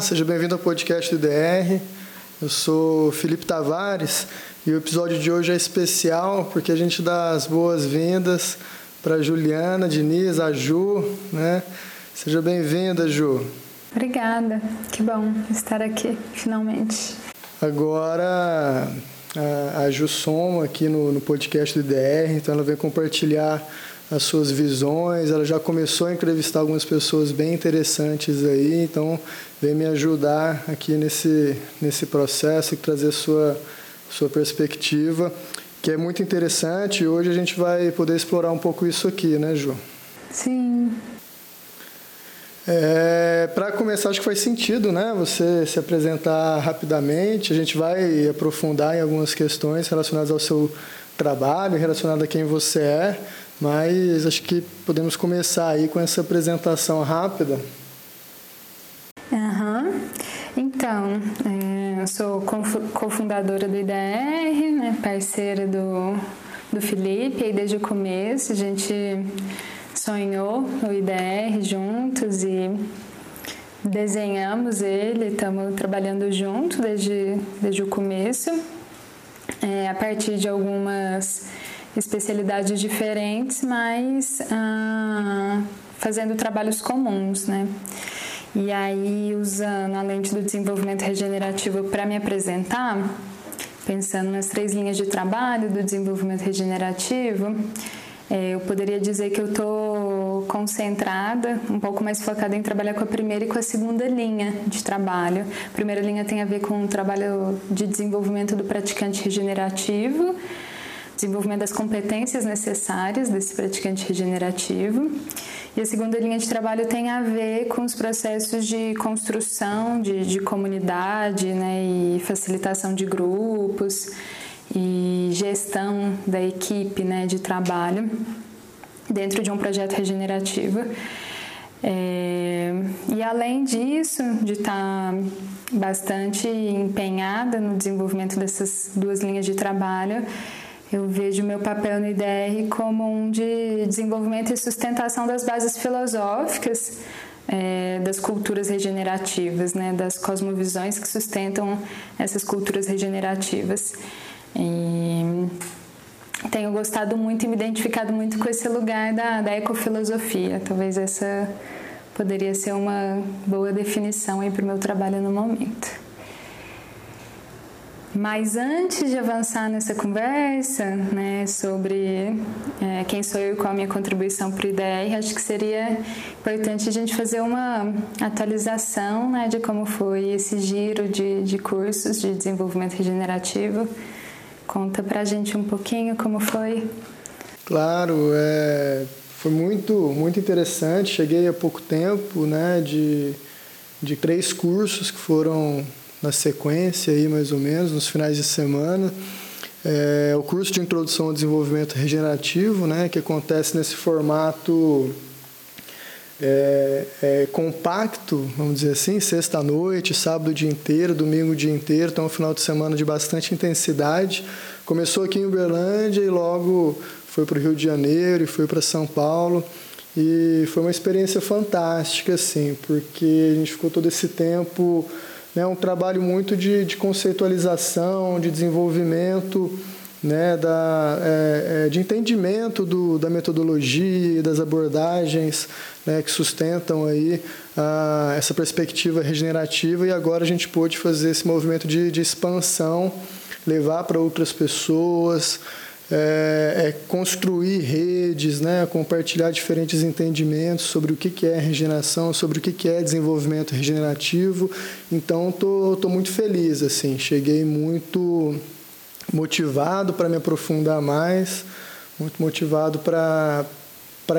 Olá, seja bem-vindo ao podcast do IDR. Eu sou Felipe Tavares e o episódio de hoje é especial porque a gente dá as boas-vindas para Juliana, Diniz, a Ju, né? Seja bem-vinda, Ju. Obrigada, que bom estar aqui finalmente. Agora a, Ju soma aqui no, no podcast do IDR, então ela vem compartilhar as suas visões. Ela já começou a entrevistar algumas pessoas bem interessantes aí, então vem me ajudar aqui nesse, nesse processo e trazer sua, sua perspectiva, que é muito interessante. E hoje a gente vai poder explorar um pouco isso aqui, né, Ju? Sim. É, Para começar, acho que faz sentido né, você se apresentar rapidamente. A gente vai aprofundar em algumas questões relacionadas ao seu trabalho, relacionadas a quem você é. Mas acho que podemos começar aí com essa apresentação rápida. Uhum. Então, é, eu sou cofundadora do IDR, né, parceira do, do Felipe, e desde o começo a gente sonhou o IDR juntos e desenhamos ele, estamos trabalhando junto desde, desde o começo, é, a partir de algumas especialidades diferentes, mas ah, fazendo trabalhos comuns, né? E aí, usando a lente do desenvolvimento regenerativo para me apresentar, pensando nas três linhas de trabalho do desenvolvimento regenerativo, é, eu poderia dizer que eu estou concentrada, um pouco mais focada em trabalhar com a primeira e com a segunda linha de trabalho. A primeira linha tem a ver com o trabalho de desenvolvimento do praticante regenerativo desenvolvimento das competências necessárias desse praticante regenerativo. E a segunda linha de trabalho tem a ver com os processos de construção de, de comunidade né, e facilitação de grupos e gestão da equipe né, de trabalho dentro de um projeto regenerativo. É, e além disso, de estar bastante empenhada no desenvolvimento dessas duas linhas de trabalho, eu vejo meu papel no IDR como um de desenvolvimento e sustentação das bases filosóficas é, das culturas regenerativas, né, das cosmovisões que sustentam essas culturas regenerativas. E tenho gostado muito e me identificado muito com esse lugar da, da ecofilosofia. Talvez essa poderia ser uma boa definição para o meu trabalho no momento. Mas antes de avançar nessa conversa, né, sobre é, quem sou eu e qual a minha contribuição para o IDR, acho que seria importante a gente fazer uma atualização né, de como foi esse giro de, de cursos de desenvolvimento regenerativo. Conta para a gente um pouquinho como foi. Claro, é, foi muito, muito interessante. Cheguei há pouco tempo né, de, de três cursos que foram na sequência aí mais ou menos nos finais de semana é, o curso de introdução ao desenvolvimento regenerativo né que acontece nesse formato é, é, compacto vamos dizer assim sexta noite sábado dia inteiro domingo dia inteiro então um final de semana de bastante intensidade. Começou aqui em Uberlândia e logo foi para o Rio de Janeiro e foi para São Paulo. E foi uma experiência fantástica assim porque a gente ficou todo esse tempo né, um trabalho muito de, de conceitualização, de desenvolvimento, né, da, é, é, de entendimento do, da metodologia e das abordagens né, que sustentam aí a, essa perspectiva regenerativa. E agora a gente pôde fazer esse movimento de, de expansão, levar para outras pessoas, é, é construir redes, né, compartilhar diferentes entendimentos sobre o que, é regeneração, sobre o que, é desenvolvimento regenerativo. Então, tô, tô muito feliz, assim, cheguei muito motivado para me aprofundar mais, muito motivado para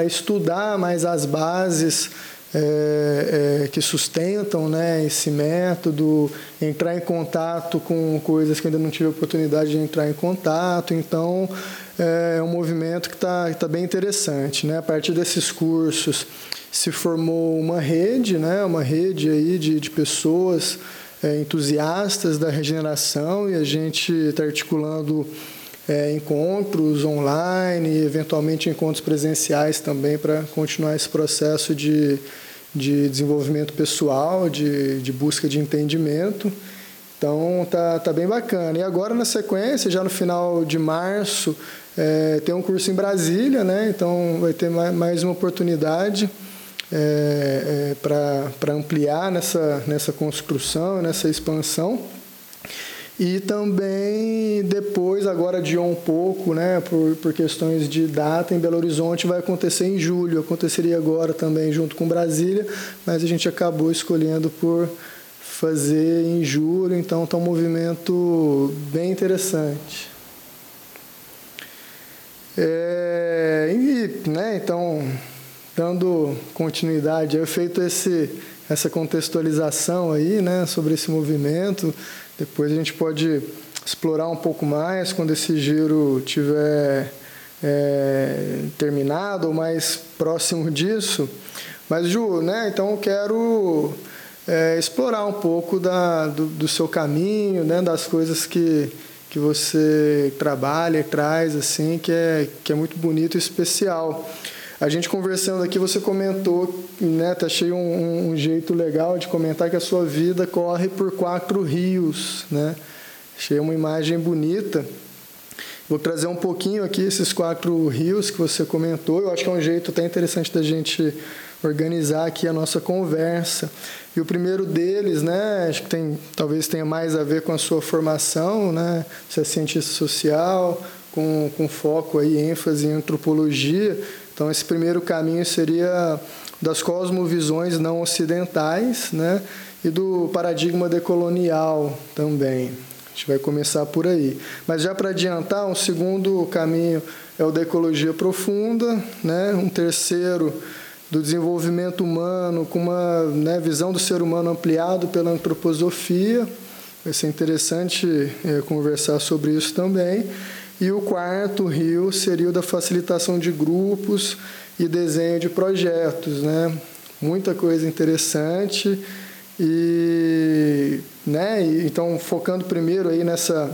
estudar mais as bases é, é, que sustentam né, esse método, entrar em contato com coisas que ainda não tive oportunidade de entrar em contato. Então, é, é um movimento que está tá bem interessante. Né? A partir desses cursos, se formou uma rede, né, uma rede aí de, de pessoas é, entusiastas da regeneração e a gente está articulando é, encontros online, eventualmente encontros presenciais também para continuar esse processo de, de desenvolvimento pessoal, de, de busca de entendimento. Então tá, tá bem bacana. E agora na sequência, já no final de março, é, tem um curso em Brasília, né? Então vai ter mais uma oportunidade é, é, para ampliar nessa, nessa construção, nessa expansão. E também depois, agora adiou um pouco, né, por, por questões de data, em Belo Horizonte vai acontecer em julho. Aconteceria agora também junto com Brasília, mas a gente acabou escolhendo por fazer em julho, então está um movimento bem interessante. É, e, né, então, dando continuidade, eu feito esse, essa contextualização aí, né, sobre esse movimento. Depois a gente pode explorar um pouco mais quando esse giro tiver é, terminado ou mais próximo disso. Mas Ju, né, então eu quero é, explorar um pouco da, do, do seu caminho, né, das coisas que que você trabalha e traz, assim, que é, que é muito bonito e especial. A gente conversando aqui, você comentou, né, tá cheio um, um jeito legal de comentar que a sua vida corre por quatro rios, né? Achei uma imagem bonita. Vou trazer um pouquinho aqui esses quatro rios que você comentou. Eu acho que é um jeito até interessante da gente organizar aqui a nossa conversa. E o primeiro deles, né, acho que tem, talvez tenha mais a ver com a sua formação, né, você é cientista social, com, com foco aí, ênfase em antropologia. Então, esse primeiro caminho seria das cosmovisões não ocidentais, né, e do paradigma decolonial também. A gente vai começar por aí. Mas já para adiantar, um segundo caminho é o da ecologia profunda, né? um terceiro do desenvolvimento humano, com uma né, visão do ser humano ampliado pela antroposofia. Vai ser interessante é, conversar sobre isso também. E o quarto rio seria o da facilitação de grupos e desenho de projetos, né? Muita coisa interessante e, né? Então focando primeiro aí nessa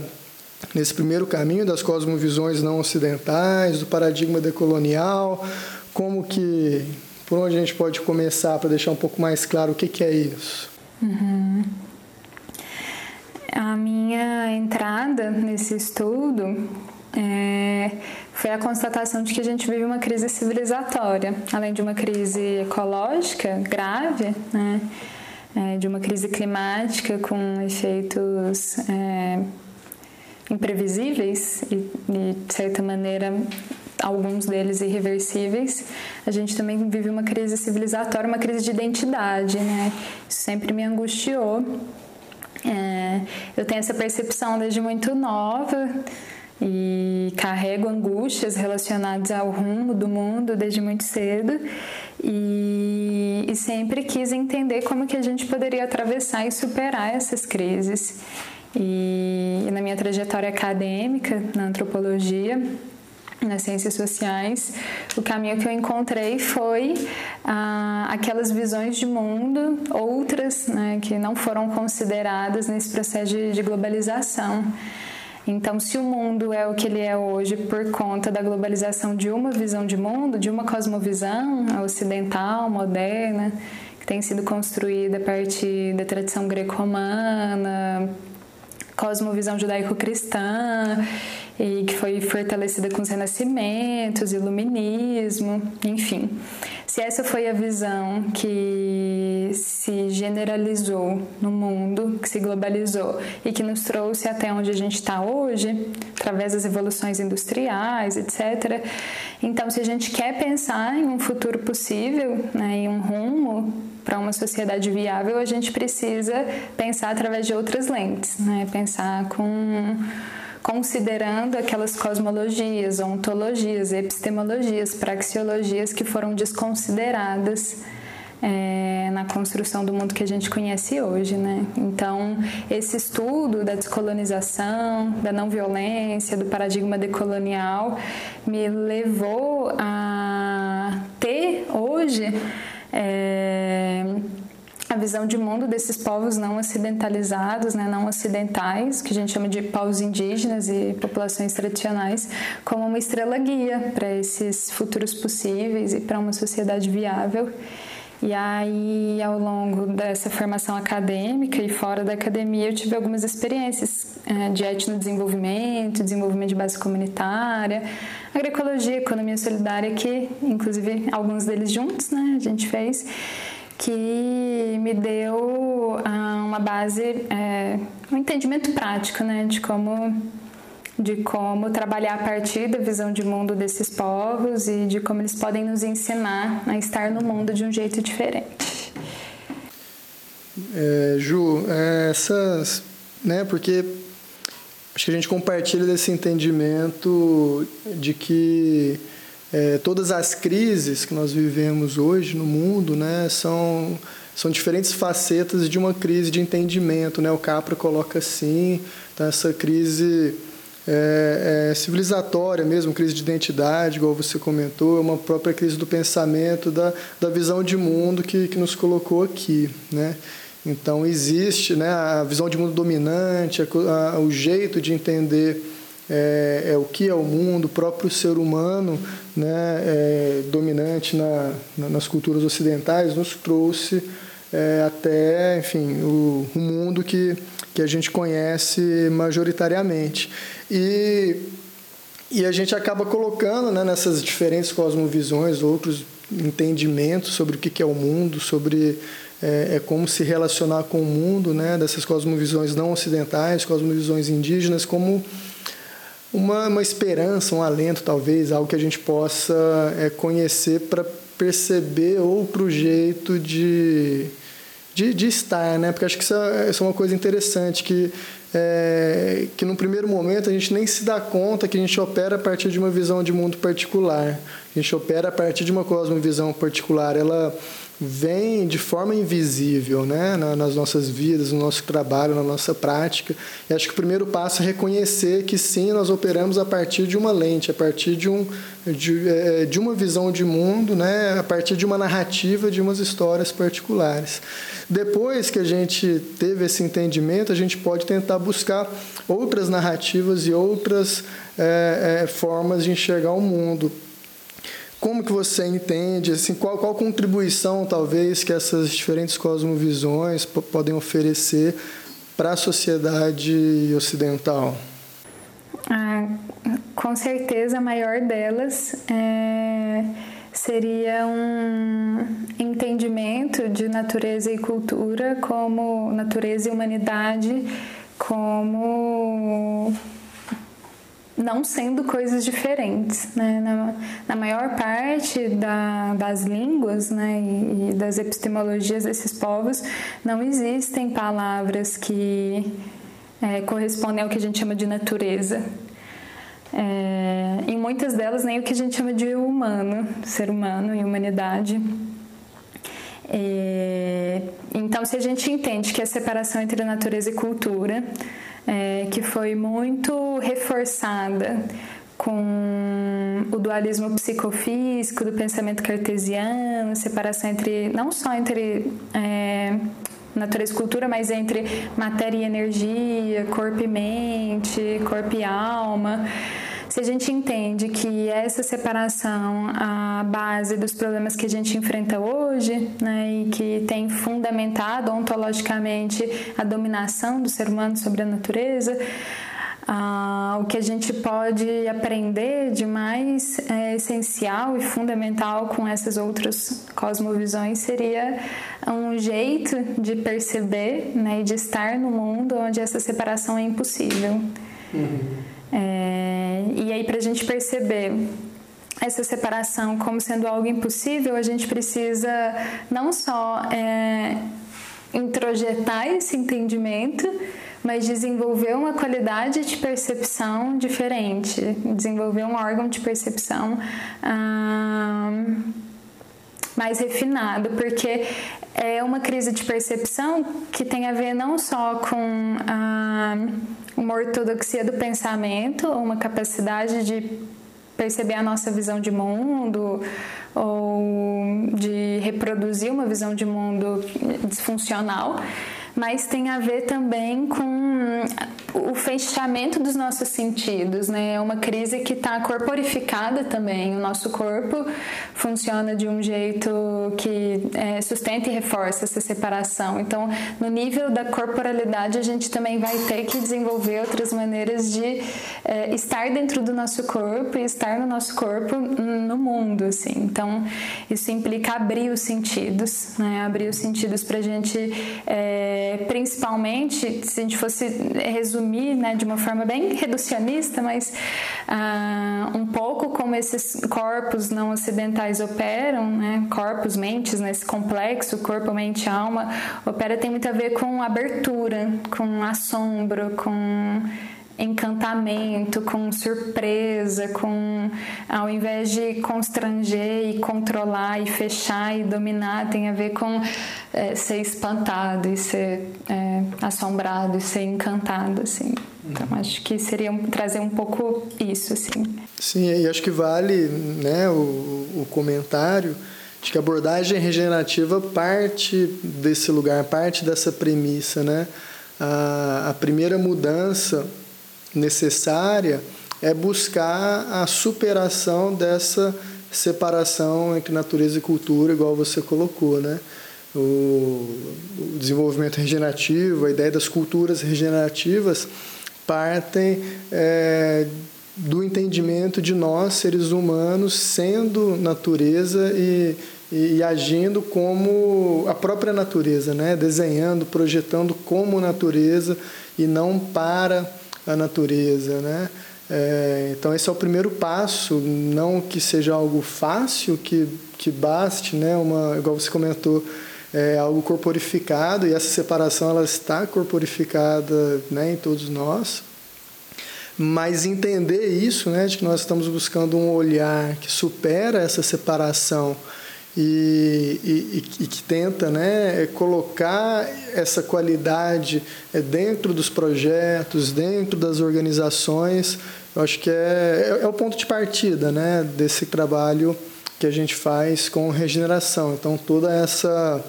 nesse primeiro caminho das cosmovisões não ocidentais, do paradigma decolonial, como que por onde a gente pode começar para deixar um pouco mais claro o que, que é isso? Uhum. A minha entrada nesse estudo é, foi a constatação de que a gente vive uma crise civilizatória, além de uma crise ecológica grave, né? É, de uma crise climática com efeitos é, imprevisíveis e, de certa maneira, alguns deles irreversíveis, a gente também vive uma crise civilizatória, uma crise de identidade, né? Isso sempre me angustiou. É, eu tenho essa percepção desde muito nova e carrego angústias relacionadas ao rumo do mundo desde muito cedo e, e sempre quis entender como que a gente poderia atravessar e superar essas crises. E, e na minha trajetória acadêmica, na antropologia, nas ciências sociais, o caminho que eu encontrei foi ah, aquelas visões de mundo, outras né, que não foram consideradas nesse processo de, de globalização. Então, se o mundo é o que ele é hoje por conta da globalização de uma visão de mundo, de uma cosmovisão ocidental, moderna, que tem sido construída a partir da tradição greco-romana, cosmovisão judaico-cristã e que foi fortalecida com os renascimentos, iluminismo, enfim. Se essa foi a visão que se generalizou no mundo, que se globalizou e que nos trouxe até onde a gente está hoje, através das evoluções industriais, etc. Então, se a gente quer pensar em um futuro possível, né, em um rumo para uma sociedade viável, a gente precisa pensar através de outras lentes, né? pensar com considerando aquelas cosmologias, ontologias, epistemologias, praxeologias que foram desconsideradas é, na construção do mundo que a gente conhece hoje, né? Então, esse estudo da descolonização, da não violência, do paradigma decolonial, me levou a ter hoje é, a visão de mundo desses povos não ocidentalizados, né, não ocidentais, que a gente chama de povos indígenas e populações tradicionais, como uma estrela guia para esses futuros possíveis e para uma sociedade viável. E aí, ao longo dessa formação acadêmica e fora da academia, eu tive algumas experiências é, de etnodesenvolvimento, desenvolvimento de base comunitária, agroecologia, economia solidária, que inclusive alguns deles juntos, né, a gente fez, que me deu ah, uma base, é, um entendimento prático, né, de como de como trabalhar a partir da visão de mundo desses povos e de como eles podem nos ensinar a estar no mundo de um jeito diferente. É, Ju, é, essas, né, porque acho que a gente compartilha desse entendimento de que é, todas as crises que nós vivemos hoje no mundo, né, são são diferentes facetas de uma crise de entendimento, né? O Capra coloca assim, então essa crise é, é, civilizatória mesmo, crise de identidade, igual você comentou, é uma própria crise do pensamento, da, da visão de mundo que, que nos colocou aqui. Né? Então, existe né, a visão de mundo dominante, a, a, o jeito de entender é, é, o que é o mundo, o próprio ser humano né, é, dominante na, na, nas culturas ocidentais, nos trouxe é, até, enfim, o, o mundo que que a gente conhece majoritariamente. E, e a gente acaba colocando né, nessas diferentes cosmovisões outros entendimentos sobre o que é o mundo, sobre é, é, como se relacionar com o mundo, né, dessas cosmovisões não ocidentais, cosmovisões indígenas, como uma, uma esperança, um alento, talvez, algo que a gente possa é, conhecer para perceber outro jeito de de, de estar, né? Porque acho que isso é, isso é uma coisa interessante, que, é, que no primeiro momento a gente nem se dá conta que a gente opera a partir de uma visão de mundo particular. A gente opera a partir de uma cosmovisão particular. Ela vem de forma invisível né, nas nossas vidas, no nosso trabalho, na nossa prática. E acho que o primeiro passo é reconhecer que sim, nós operamos a partir de uma lente, a partir de, um, de, é, de uma visão de mundo, né, a partir de uma narrativa, de umas histórias particulares. Depois que a gente teve esse entendimento, a gente pode tentar buscar outras narrativas e outras é, é, formas de enxergar o mundo. Como que você entende, assim, qual, qual contribuição talvez que essas diferentes cosmovisões podem oferecer para a sociedade ocidental? Ah, com certeza a maior delas é, seria um entendimento de natureza e cultura como natureza e humanidade como não sendo coisas diferentes. Né? Na, na maior parte da, das línguas né, e, e, das epistemologias desses povos, não existem palavras que é, correspondem ao que a gente chama de natureza. É, em muitas delas, nem o que a gente chama de humano, ser humano e humanidade. É, então, se a gente entende que a separação entre natureza e cultura é, que foi muito reforçada com o dualismo psicofísico do pensamento cartesiano, separação entre não só entre é, natureza e cultura, mas entre matéria e energia, corpo e mente, corpo e alma. Se a gente entende que essa separação a base dos problemas que a gente enfrenta hoje, né, e que tem fundamentado ontologicamente a dominação do ser humano sobre a natureza, o que a gente pode aprender de mais é, essencial e fundamental com essas outras cosmovisões seria um jeito de perceber né, e de estar no mundo onde essa separação é impossível. Uhum. É, e aí, para a gente perceber essa separação como sendo algo impossível, a gente precisa não só é, introjetar esse entendimento, mas desenvolver uma qualidade de percepção diferente, desenvolver um órgão de percepção ah, mais refinado, porque é uma crise de percepção que tem a ver não só com ah, uma ortodoxia do pensamento, uma capacidade de perceber a nossa visão de mundo ou de reproduzir uma visão de mundo disfuncional, mas tem a ver também com o fechamento dos nossos sentidos, né? É uma crise que está corporificada também. O nosso corpo funciona de um jeito que é, sustenta e reforça essa separação. Então, no nível da corporalidade, a gente também vai ter que desenvolver outras maneiras de é, estar dentro do nosso corpo e estar no nosso corpo no mundo, assim. Então, isso implica abrir os sentidos, né? Abrir os sentidos para a gente, é, principalmente, se a gente fosse resumir, né, de uma forma bem reducionista, mas ah, um pouco como esses corpos não ocidentais operam, né? Corpos, mentes, nesse complexo, corpo, mente, alma, opera tem muito a ver com abertura, com assombro, com encantamento, com surpresa, com ao invés de constranger e controlar e fechar e dominar, tem a ver com é, ser espantado e ser é, assombrado e ser encantado, assim. Então acho que seria trazer um pouco isso, assim. Sim, e acho que vale, né, o, o comentário de que a abordagem regenerativa parte desse lugar, parte dessa premissa, né? A, a primeira mudança necessária é buscar a superação dessa separação entre natureza e cultura, igual você colocou, né? O, desenvolvimento regenerativo, a ideia das culturas regenerativas partem é, do entendimento de nós, seres humanos, sendo natureza e, e, agindo como a própria natureza, né? desenhando, projetando como natureza e não para a natureza, né? É, então esse é o primeiro passo, não que seja algo fácil, que, que baste, né? Uma, igual você comentou, é algo corporificado e essa separação ela está corporificada, né, em todos nós. Mas entender isso, né, de que nós estamos buscando um olhar que supera essa separação e, e, e, que tenta né, colocar essa qualidade é, dentro dos projetos, dentro das organizações, eu acho que é, é, é o ponto de partida né, desse trabalho que a gente faz com regeneração. Então, toda essa.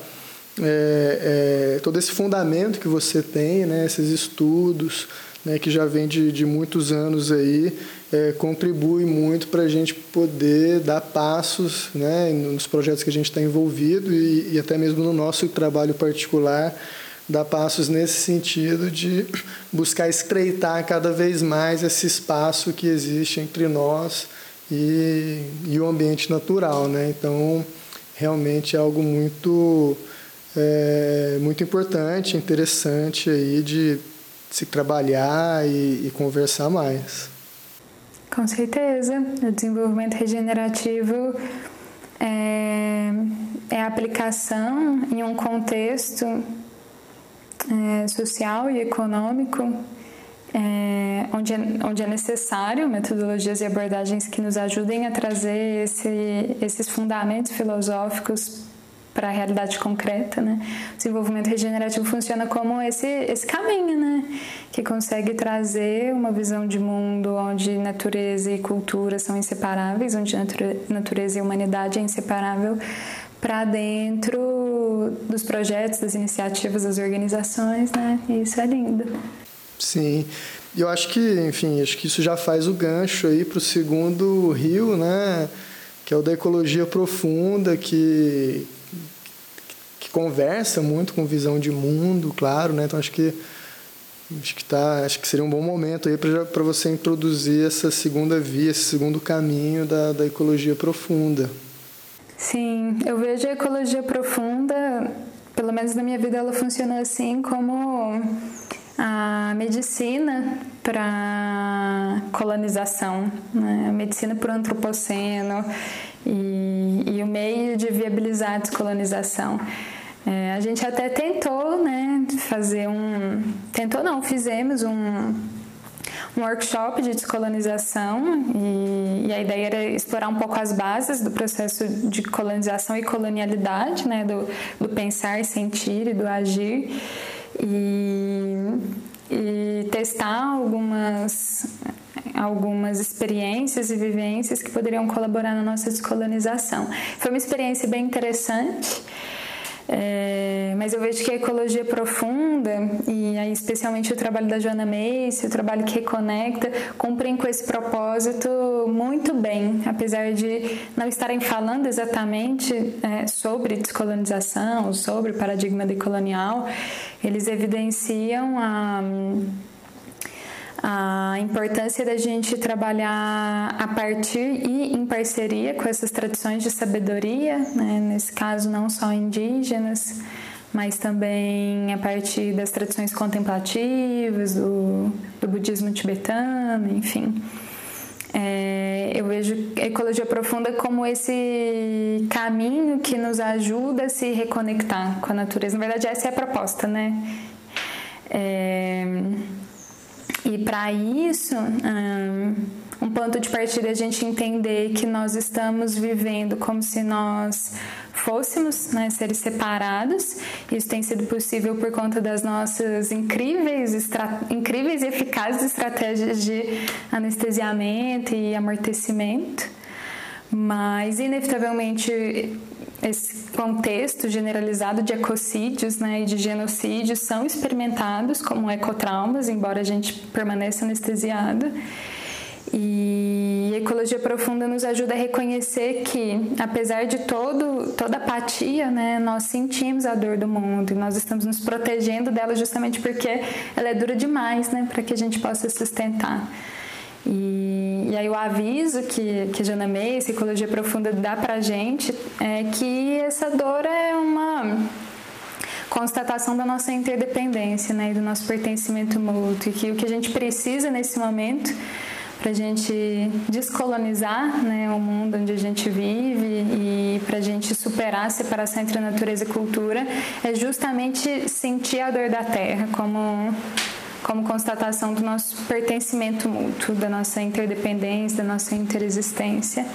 É, é, todo esse fundamento que você tem, né, esses estudos, né, que já vem de, de muitos anos aí, é, contribui muito para a gente poder dar passos né, nos projetos que a gente está envolvido e, e, até mesmo no nosso trabalho particular, dar passos nesse sentido de buscar estreitar cada vez mais esse espaço que existe entre nós e, e o ambiente natural. Né? Então, realmente é algo muito, é, muito importante, interessante aí de se trabalhar e, e conversar mais. Com certeza, o desenvolvimento regenerativo é, é a aplicação em um contexto é, social e econômico é, onde, é, onde é necessário metodologias e abordagens que nos ajudem a trazer esse, esses fundamentos filosóficos para a realidade concreta, né? O desenvolvimento regenerativo funciona como esse, esse caminho, né? Que consegue trazer uma visão de mundo onde natureza e cultura são inseparáveis, onde natureza e humanidade é inseparável para dentro dos projetos, das iniciativas, das organizações, né? E isso é lindo. Sim. Eu acho que, enfim, acho que isso já faz o gancho aí para o segundo rio, né? Que é o da ecologia profunda, que que conversa muito com visão de mundo, claro, né? Então acho que acho que tá, acho que seria um bom momento aí para você introduzir essa segunda via, esse segundo caminho da, da ecologia profunda. Sim, eu vejo a ecologia profunda, pelo menos na minha vida ela funciona assim como a medicina para colonização, né? a medicina por antropoceno e, e o meio de viabilizar a descolonização. É, a gente até tentou, né, fazer um. Tentou não, fizemos um, um workshop de descolonização e, e, a ideia era explorar um pouco as bases do processo de colonização e colonialidade, né, do, do pensar, sentir e do agir e, e testar algumas algumas experiências e vivências que poderiam colaborar na nossa descolonização. Foi uma experiência bem interessante. É, mas eu vejo que a ecologia profunda, e aí especialmente o trabalho da Joana Mace, o trabalho que reconecta, cumprem com esse propósito muito bem, apesar de não estarem falando exatamente é, sobre descolonização, sobre o paradigma decolonial, eles evidenciam a a importância da gente trabalhar a partir e em parceria com essas tradições de sabedoria, né? nesse caso não só indígenas, mas também a partir das tradições contemplativas, do, do budismo tibetano, enfim. É, eu vejo a ecologia profunda como esse caminho que nos ajuda a se reconectar com a natureza. Na verdade, essa é a proposta, né? É, e para isso, um ponto de partida é a gente entender que nós estamos vivendo como se nós fôssemos né, seres separados. Isso tem sido possível por conta das nossas incríveis, incríveis e eficazes estratégias de anestesiamento e amortecimento. Mas, inevitavelmente, esse contexto generalizado de ecocídios né, e de genocídios são experimentados como ecotraumas, embora a gente permaneça anestesiado. E ecologia profunda nos ajuda a reconhecer que, apesar de todo, toda apatia, né, nós sentimos a dor do mundo e nós estamos nos protegendo dela justamente porque ela é dura demais né, para que a gente possa sustentar. E, aí o aviso que, que Jana May, Psicologia Profunda, dá pra gente é que essa dor é uma constatação da nossa interdependência, né, e do nosso pertencimento mútuo, e que o que a gente precisa nesse momento para a gente descolonizar né, o mundo onde a gente vive e para a gente superar a separação entre natureza e cultura é justamente sentir a dor da terra como como constatação do nosso pertencimento mútuo, da nossa interdependência, da nossa interexistência.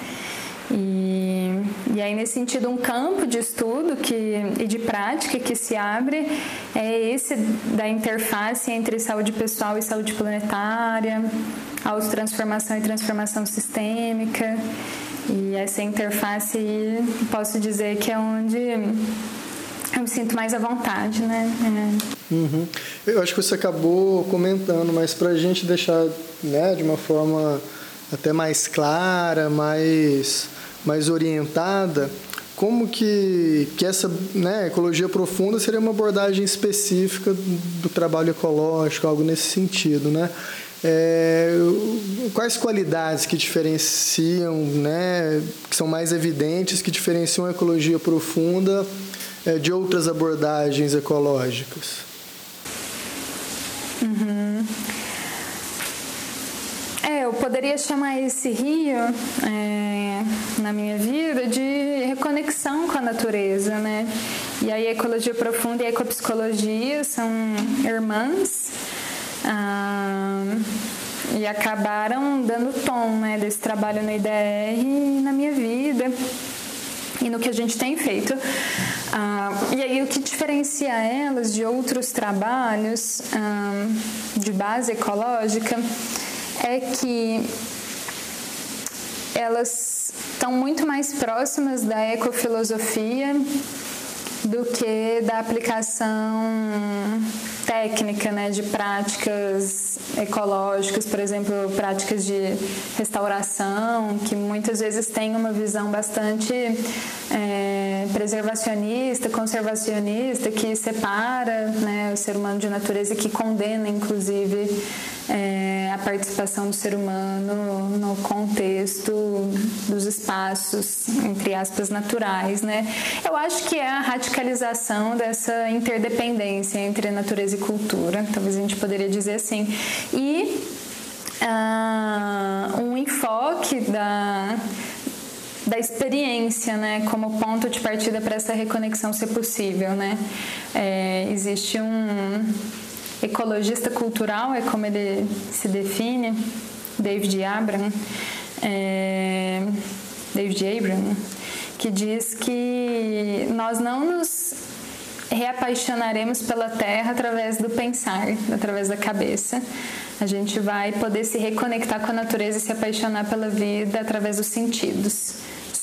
E, e aí, nesse sentido, um campo de estudo que, e de prática que se abre é esse da interface entre saúde pessoal e saúde planetária, autotransformação e transformação sistêmica. E essa interface, posso dizer que é onde eu me sinto mais à vontade, né? É. Uhum. Eu acho que você acabou comentando, mas para a gente deixar né, de uma forma até mais clara, mais, mais orientada, como que, que essa né, ecologia profunda seria uma abordagem específica do trabalho ecológico, algo nesse sentido, né? É, quais qualidades que diferenciam, né, que são mais evidentes, que diferenciam a ecologia profunda de outras abordagens ecológicas? Uhum. É, eu poderia chamar esse rio é, na minha vida de reconexão com a natureza, né? E aí a ecologia profunda e a ecopsicologia são irmãs ah, e acabaram dando tom né, desse trabalho no IDR na minha vida e no que a gente tem feito. Ah, e aí o que diferencia elas de outros trabalhos ah, de base ecológica é que elas estão muito mais próximas da ecofilosofia do que da aplicação técnica, né, de práticas ecológicas, por exemplo, práticas de restauração, que muitas vezes têm uma visão bastante é, preservacionista, conservacionista, que separa né, o ser humano de natureza que condena, inclusive, é, a participação do ser humano no contexto dos espaços, entre aspas, naturais. Né? Eu acho que é a radicalização dessa interdependência entre natureza e cultura, talvez a gente poderia dizer assim. E uh, um enfoque da da experiência, né, como ponto de partida para essa reconexão ser possível, né? É, existe um ecologista cultural, é como ele se define, David Abram, é, David Abram, que diz que nós não nos reapaixonaremos pela terra através do pensar, através da cabeça. A gente vai poder se reconectar com a natureza e se apaixonar pela vida através dos sentidos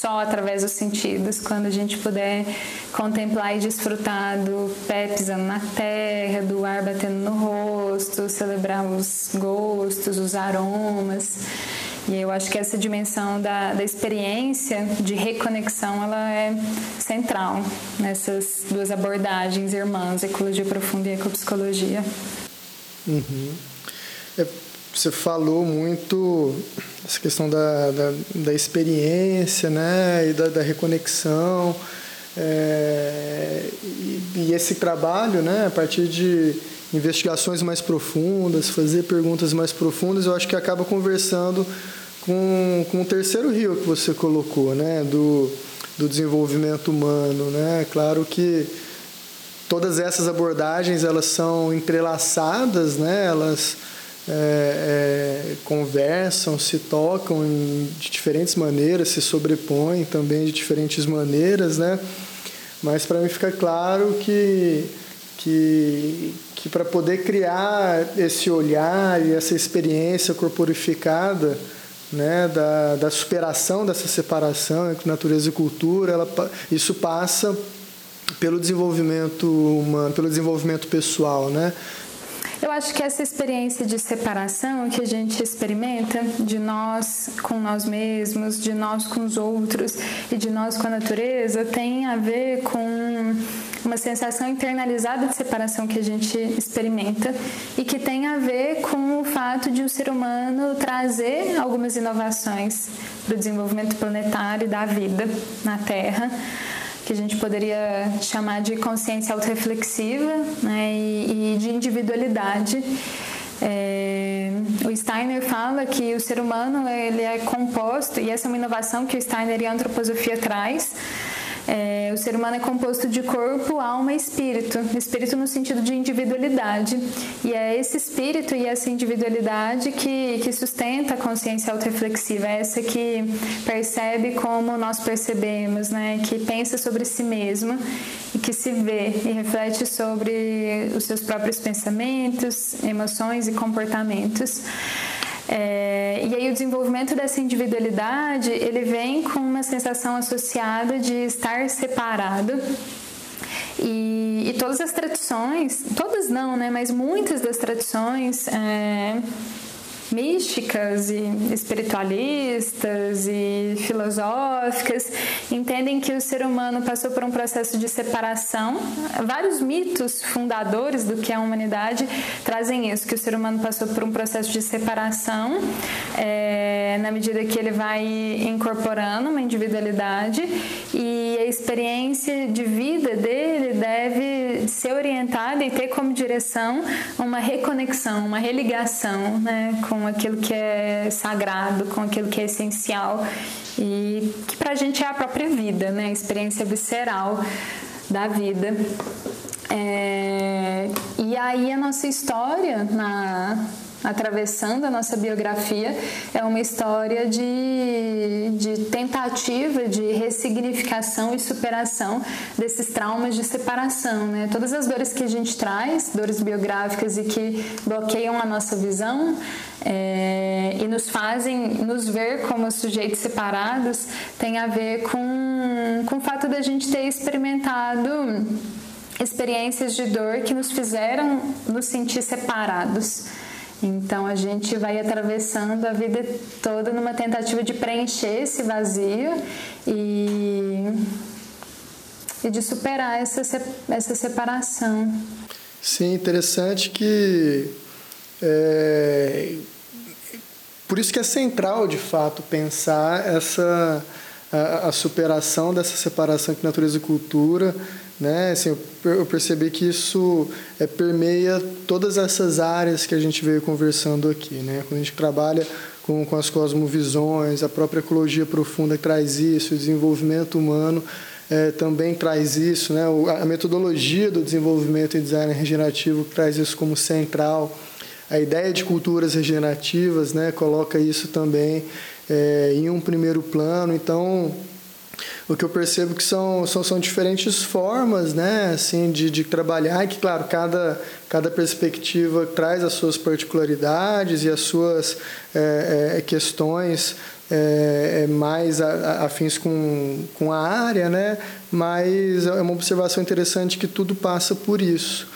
só através dos sentidos, quando a gente puder contemplar e desfrutar do pé pisando na terra, do ar batendo no rosto, celebrar os gostos, os aromas. E eu acho que essa dimensão da, da experiência de reconexão ela é central nessas duas abordagens irmãs, ecologia profunda e ecopsicologia. Uhum. É, você falou muito essa questão da, da, da experiência né, e da, da reconexão. É, e, e, esse trabalho, né, a partir de investigações mais profundas, fazer perguntas mais profundas, eu acho que acaba conversando com, com o terceiro rio que você colocou, né, do, do desenvolvimento humano. Né? Claro que todas essas abordagens elas são entrelaçadas, né? elas é, é, conversam, se tocam em, de diferentes maneiras, se sobrepõem também de diferentes maneiras, né? Mas para mim fica claro que que, que para poder criar esse olhar e essa experiência corporificada né, da, da superação dessa separação entre natureza e cultura, ela, isso passa pelo desenvolvimento humano, pelo desenvolvimento pessoal, né? Eu acho que essa experiência de separação que a gente experimenta de nós com nós mesmos, de nós com os outros e de nós com a natureza tem a ver com uma sensação internalizada de separação que a gente experimenta e que tem a ver com o fato de o ser humano trazer algumas inovações para o desenvolvimento planetário da vida na Terra que a gente poderia chamar de consciência autorreflexiva né, e, e de individualidade. É, o Steiner fala que o ser humano ele é composto, e essa é uma inovação que o Steiner e a antroposofia traz, é, o ser humano é composto de corpo, alma e espírito. Espírito no sentido de individualidade. E é esse espírito e essa individualidade que, que sustenta a consciência autorreflexiva, é essa que percebe como nós percebemos, né? que pensa sobre si mesmo e que se vê e reflete sobre os seus próprios pensamentos, emoções e comportamentos. É, e aí o desenvolvimento dessa individualidade, ele vem com uma sensação associada de estar separado. E, e, todas as tradições, todas não, né, mas muitas das tradições é, místicas e espiritualistas e filosóficas entendem que o ser humano passou por um processo de separação. Vários mitos fundadores do que é a humanidade trazem isso, que o ser humano passou por um processo de separação é, na medida que ele vai incorporando uma individualidade e a experiência de vida dele deve ser orientada e ter como direção uma reconexão, uma religação né, com com aquilo que é sagrado, com aquilo que é essencial e que para a gente é a própria vida, né? A experiência visceral da vida. É... E aí a nossa história na atravessando a nossa biografia é uma história de, de tentativa de ressignificação e superação desses traumas de separação. Né? Todas as dores que a gente traz, dores biográficas e que bloqueiam a nossa visão é, e nos fazem nos ver como sujeitos separados, tem a ver com, com o fato da gente ter experimentado experiências de dor que nos fizeram nos sentir separados. Então a gente vai atravessando a vida toda numa tentativa de preencher esse vazio e, e de superar essa, essa separação. Sim, interessante que é, por isso que é central de fato pensar essa a, a superação dessa separação entre natureza e cultura né? Assim, eu percebi que isso é, permeia todas essas áreas que a gente veio conversando aqui. Né? Quando a gente trabalha com, com as cosmovisões, a própria ecologia profunda traz isso, o desenvolvimento humano é, também traz isso, né? a metodologia do desenvolvimento e design regenerativo traz isso como central. A ideia de culturas regenerativas né, coloca isso também é, em um primeiro plano. Então, o que eu percebo que são, são, são diferentes formas né, assim, de, de trabalhar, que, claro, cada, cada perspectiva traz as suas particularidades e as suas é, é, questões é, é mais afins com, com a área, né? mas é uma observação interessante que tudo passa por isso.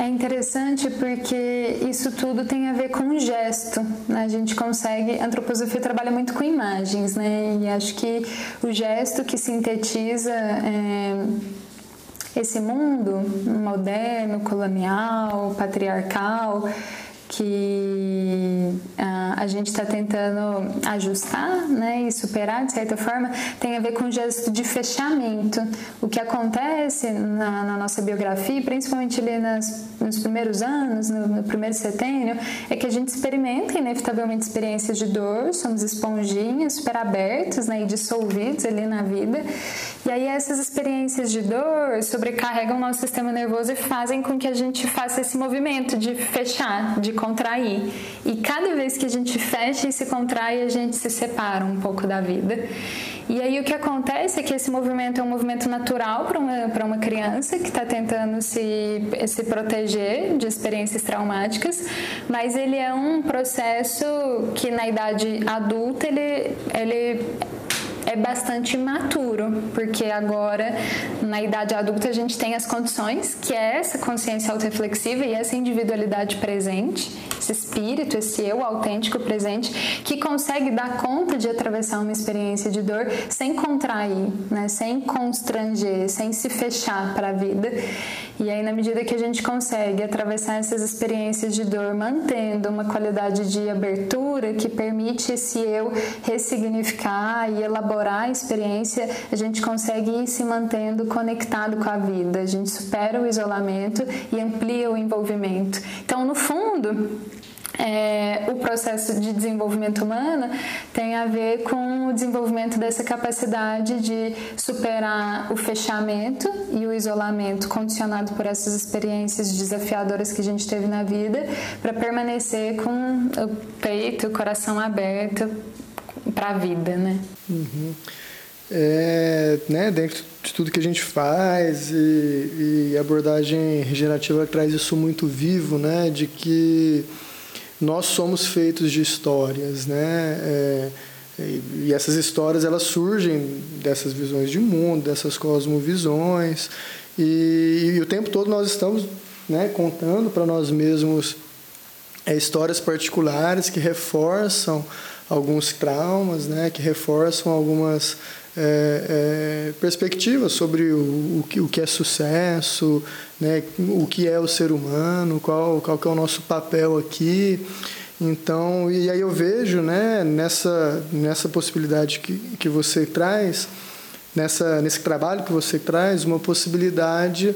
É interessante porque isso tudo tem a ver com o gesto. Né? A gente consegue. A antroposofia trabalha muito com imagens, né? E acho que o gesto que sintetiza. É, esse mundo moderno, colonial, patriarcal, que uh, a gente está tentando ajustar né, e superar de certa forma tem a ver com o gesto de fechamento. O que acontece na, na nossa biografia, principalmente ali nas, nos primeiros anos, no, no, primeiro setênio, é que a gente experimenta inevitavelmente experiências de dor, somos esponjinhas super abertos né, e dissolvidos ali na vida. E aí essas experiências de dor sobrecarregam o nosso sistema nervoso e fazem com que a gente faça esse movimento de fechar, de contrair. E cada vez que a gente fecha e se contrai, a gente se separa um pouco da vida. E aí o que acontece é que esse movimento é um movimento natural para uma, uma criança que está tentando se, se proteger de experiências traumáticas, mas ele é um processo que na idade adulta ele, ele é bastante imaturo, porque agora, na idade adulta, a gente tem as condições, que é essa consciência autorreflexiva e essa individualidade presente, esse espírito, esse eu autêntico presente, que consegue dar conta de atravessar uma experiência de dor sem contrair, né? sem constranger, sem se fechar para a vida. E aí, na medida que a gente consegue atravessar essas experiências de dor, mantendo uma qualidade de abertura que permite esse eu ressignificar e elaborar a experiência, a gente consegue ir se mantendo conectado com a vida, a gente supera o isolamento e amplia o envolvimento. Então, no fundo, é, o processo de desenvolvimento humano tem a ver com o desenvolvimento dessa capacidade de superar o fechamento e o isolamento condicionado por essas experiências desafiadoras que a gente teve na vida, para permanecer com o peito, o coração aberto para a vida, né? Uhum. É, né, dentro de tudo que a gente faz e, e a abordagem regenerativa traz isso muito vivo, né, de que nós somos feitos de histórias, né, é, e essas histórias elas surgem dessas visões de mundo, dessas cosmovisões. E, e o tempo todo nós estamos né, contando para nós mesmos é, histórias particulares que reforçam alguns traumas, né, que reforçam algumas é, é, perspectivas sobre o, o, que, o que é sucesso, né, o que é o ser humano, qual, qual que é o nosso papel aqui. Então, e aí eu vejo né, nessa, nessa possibilidade que, que você traz, nessa, nesse trabalho que você traz, uma possibilidade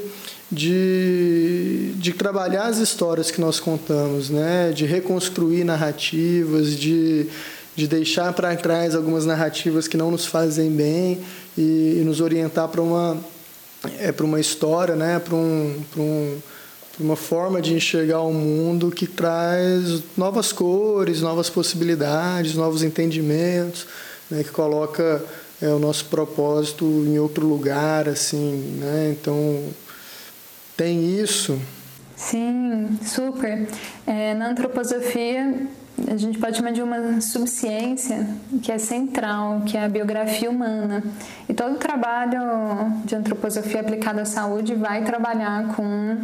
de, de trabalhar as histórias que nós contamos, né, de reconstruir narrativas, de de deixar para trás algumas narrativas que não nos fazem bem e, e nos orientar para uma é para uma história, né, para um, um uma forma de enxergar o mundo que traz novas cores, novas possibilidades, novos entendimentos, né, que coloca é, o nosso propósito em outro lugar, assim, né? Então tem isso. Sim, super. É, na antroposofia a gente pode chamar de uma subciência que é central, que é a biografia humana. E todo o trabalho de antroposofia aplicada à saúde vai trabalhar com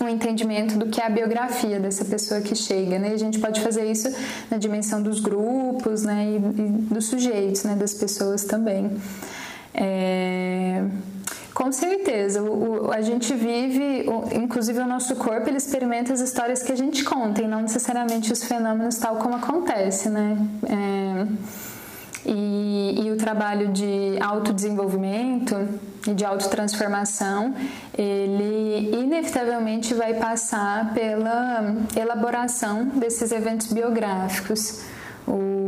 o entendimento do que é a biografia dessa pessoa que chega, né? E a gente pode fazer isso na dimensão dos grupos, né? E, e dos sujeitos, né? Das pessoas também. É... Com certeza, o, o, a gente vive, o, inclusive o nosso corpo, ele experimenta as histórias que a gente conta e não necessariamente os fenômenos tal como acontece, né? É, e, e, o trabalho de autodesenvolvimento e de autotransformação, ele inevitavelmente vai passar pela elaboração desses eventos biográficos. O,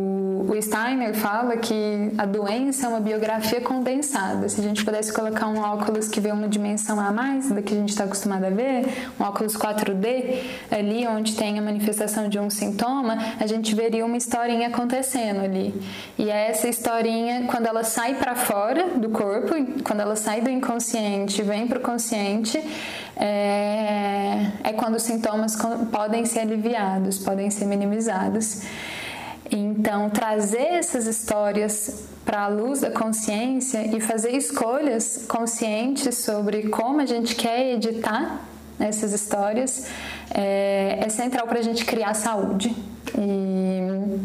o Steiner fala que a doença é uma biografia condensada. Se a gente pudesse colocar um óculos que vê uma dimensão a mais da que a gente está acostumado a ver, um óculos 4D, ali onde tem a manifestação de um sintoma, a gente veria uma historinha acontecendo ali. E é essa historinha, quando ela sai para fora do corpo, quando ela sai do inconsciente vem para o consciente, é, é quando os sintomas podem ser aliviados, podem ser minimizados. Então, trazer essas histórias para a luz da consciência e fazer escolhas conscientes sobre como a gente quer editar essas histórias é, é central para a gente criar saúde. E,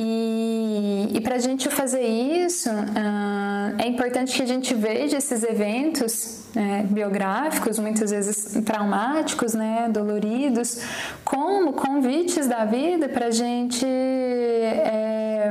e, e para a gente fazer isso, uh, é importante que a gente veja esses eventos né, biográficos, muitas vezes traumáticos, né, doloridos, como convites da vida para a gente é,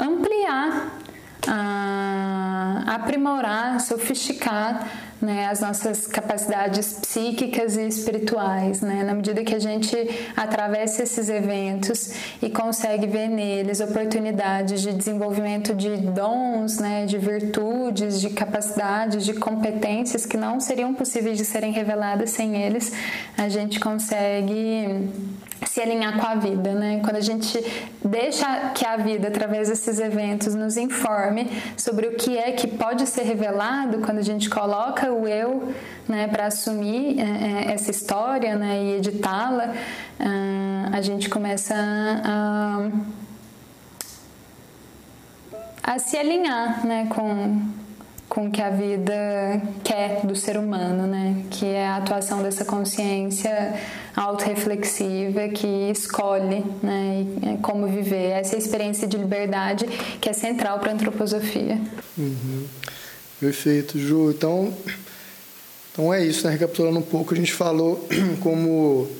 ampliar, uh, aprimorar, sofisticar né, as nossas capacidades psíquicas e espirituais, né, na medida que a gente atravessa esses eventos e consegue ver neles oportunidades de desenvolvimento de dons, né, de virtudes, de capacidades, de competências que não seriam possíveis de serem reveladas sem eles, a gente consegue se alinhar com a vida, né? Quando a gente deixa que a vida, através desses eventos, nos informe sobre o que é que pode ser revelado, quando a gente coloca o eu, né, para assumir é, é, essa história, né, e editá-la, ah, a gente começa a, a se alinhar, né, com com o que a vida quer do ser humano, né? Que é a atuação dessa consciência autorreflexiva que escolhe, né? Como viver essa experiência de liberdade que é central para a antroposofia. Uhum. Perfeito, Ju. Então, então é isso, né? Recapitulando um pouco, a gente falou como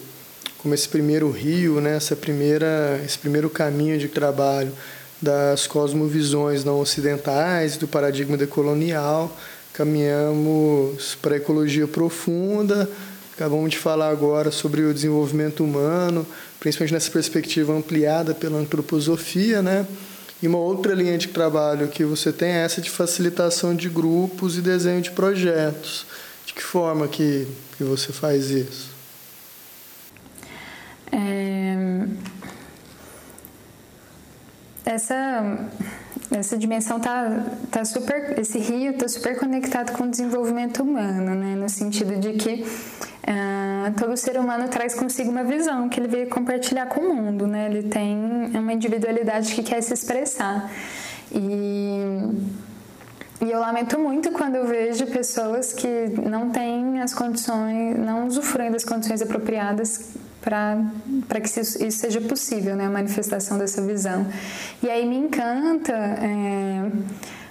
como esse primeiro rio, né? Essa primeira esse primeiro caminho de trabalho das cosmovisões não ocidentais, do paradigma decolonial, caminhamos para a ecologia profunda, acabamos de falar agora sobre o desenvolvimento humano, principalmente nessa perspectiva ampliada pela antroposofia, né? E uma outra linha de trabalho que você tem é essa de facilitação de grupos e desenho de projetos. De que forma que, que você faz isso? É essa essa dimensão tá, tá super esse rio tá super conectado com o desenvolvimento humano né? No sentido de que uh, todo ser humano traz consigo uma visão que ele veio compartilhar com o mundo né? Ele tem uma individualidade que quer se expressar. E e eu lamento muito quando eu vejo pessoas que não têm as condições, não usufruem das condições apropriadas para que isso, isso, seja possível, né, a manifestação dessa visão. E aí me encanta é,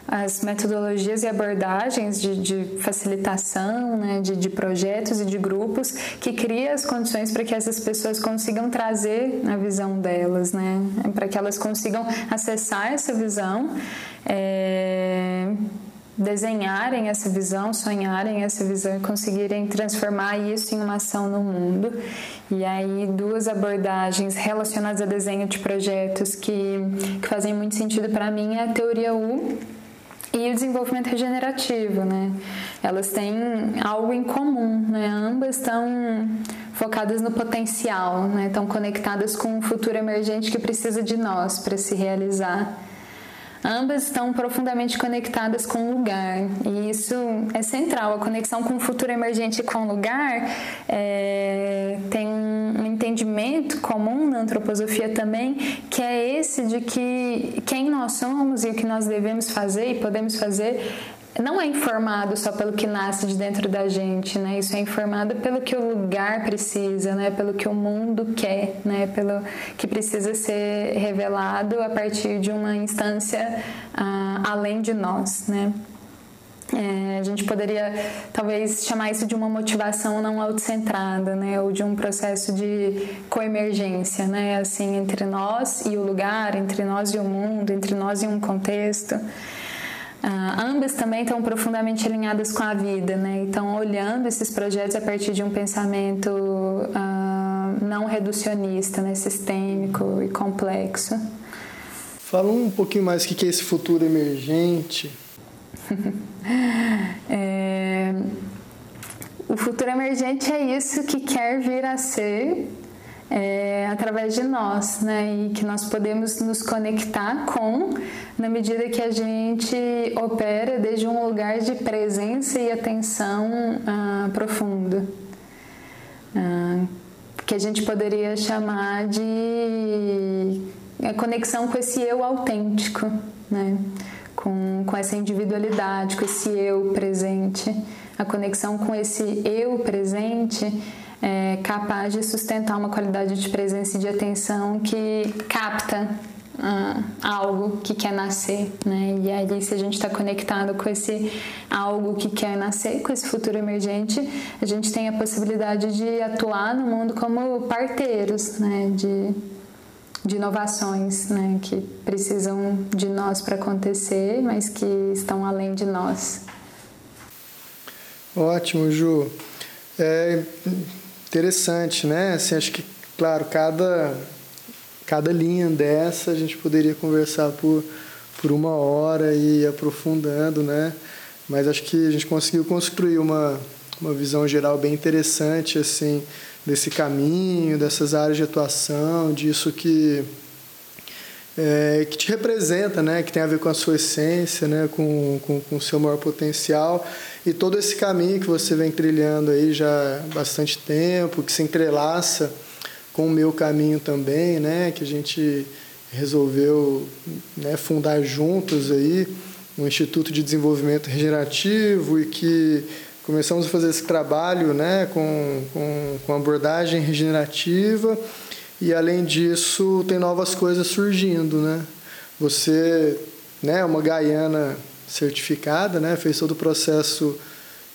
as metodologias e abordagens de, de facilitação, né, de, de, projetos e de grupos que criam as condições para que essas pessoas consigam trazer a visão delas, né, para que elas consigam acessar essa visão. É, desenharem essa visão, sonharem essa visão e conseguirem transformar isso em uma ação no mundo. E aí, duas abordagens relacionadas a desenho de projetos que, que fazem muito sentido para mim é a teoria U e o desenvolvimento regenerativo, né? Elas têm algo em comum, né? Ambas estão focadas no potencial, né? Estão conectadas com um futuro emergente que precisa de nós para se realizar. Ambas estão profundamente conectadas com o lugar e isso é central. A conexão com o futuro emergente e com o lugar é, tem um entendimento comum na antroposofia também, que é esse de que quem nós somos e o que nós devemos fazer e podemos fazer não é informado só pelo que nasce de dentro da gente, né? Isso é informado pelo que o lugar precisa, né? Pelo que o mundo quer, né? Pelo que precisa ser revelado a partir de uma instância uh, além de nós, né? É, a gente poderia talvez chamar isso de uma motivação não autocentrada, né, ou de um processo de coemergência, né, assim entre nós e o lugar, entre nós e o mundo, entre nós e um contexto. Uh, ambas também estão profundamente alinhadas com a vida, né? Então, olhando esses projetos a partir de um pensamento uh, não reducionista, né? sistêmico e complexo. Fala um pouquinho mais o que é esse futuro emergente. é... O futuro emergente é isso que quer vir a ser é, através de nós, né? E que nós podemos nos conectar com na medida que a gente opera desde um lugar de presença e atenção ah, profunda. Ah, que a gente poderia chamar de é, conexão com esse eu autêntico, né? com, com essa individualidade, com esse eu presente, a conexão com esse eu presente é capaz de sustentar uma qualidade de presença e de atenção que capta uh, algo que quer nascer, né? E aí, se a gente está conectado com esse algo que quer nascer, com esse futuro emergente, a gente tem a possibilidade de atuar no mundo como parteiros, né? De, de inovações, né? Que precisam de nós para acontecer, mas que estão além de nós. Ótimo, Ju. É interessante, né? Assim, acho que, claro, cada cada linha dessa a gente poderia conversar por, por uma hora e ir aprofundando, né? Mas acho que a gente conseguiu construir uma, uma visão geral bem interessante, assim, desse caminho, dessas áreas de atuação, disso que é, que te representa, né, que tem a ver com a sua essência, né, com, com, com o seu maior potencial e todo esse caminho que você vem trilhando aí já há bastante tempo, que se entrelaça com o meu caminho também, né, que a gente resolveu né, fundar juntos aí um Instituto de Desenvolvimento Regenerativo e que começamos a fazer esse trabalho né, com, com, com abordagem regenerativa e além disso tem novas coisas surgindo, né? Você, né, é uma gaiana certificada, né, fez todo o processo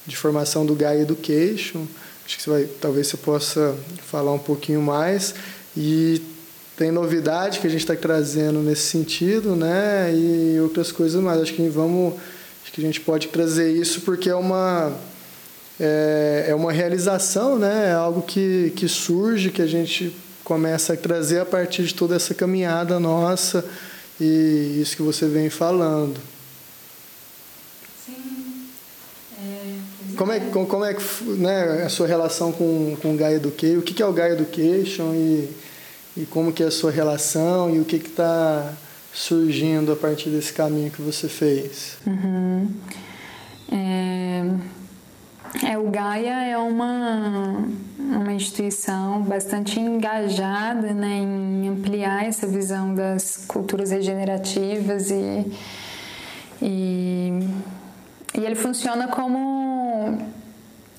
de formação do Gaia Education, Acho que você vai, talvez você possa falar um pouquinho mais. E tem novidade que a gente está trazendo nesse sentido, né? E outras coisas mais. Acho que vamos, acho que a gente pode trazer isso porque é uma é, é uma realização, né? É algo que, que surge, que a gente começa a trazer a partir de toda essa caminhada nossa e isso que você vem falando. Como é, como é que né, a sua relação com, com o Gaia Education? O que, que é o Gaia Education e, e como que é a sua relação e o que está surgindo a partir desse caminho que você fez? Uhum. É, é, o Gaia é uma, uma instituição bastante engajada né, em ampliar essa visão das culturas regenerativas e, e e ele funciona como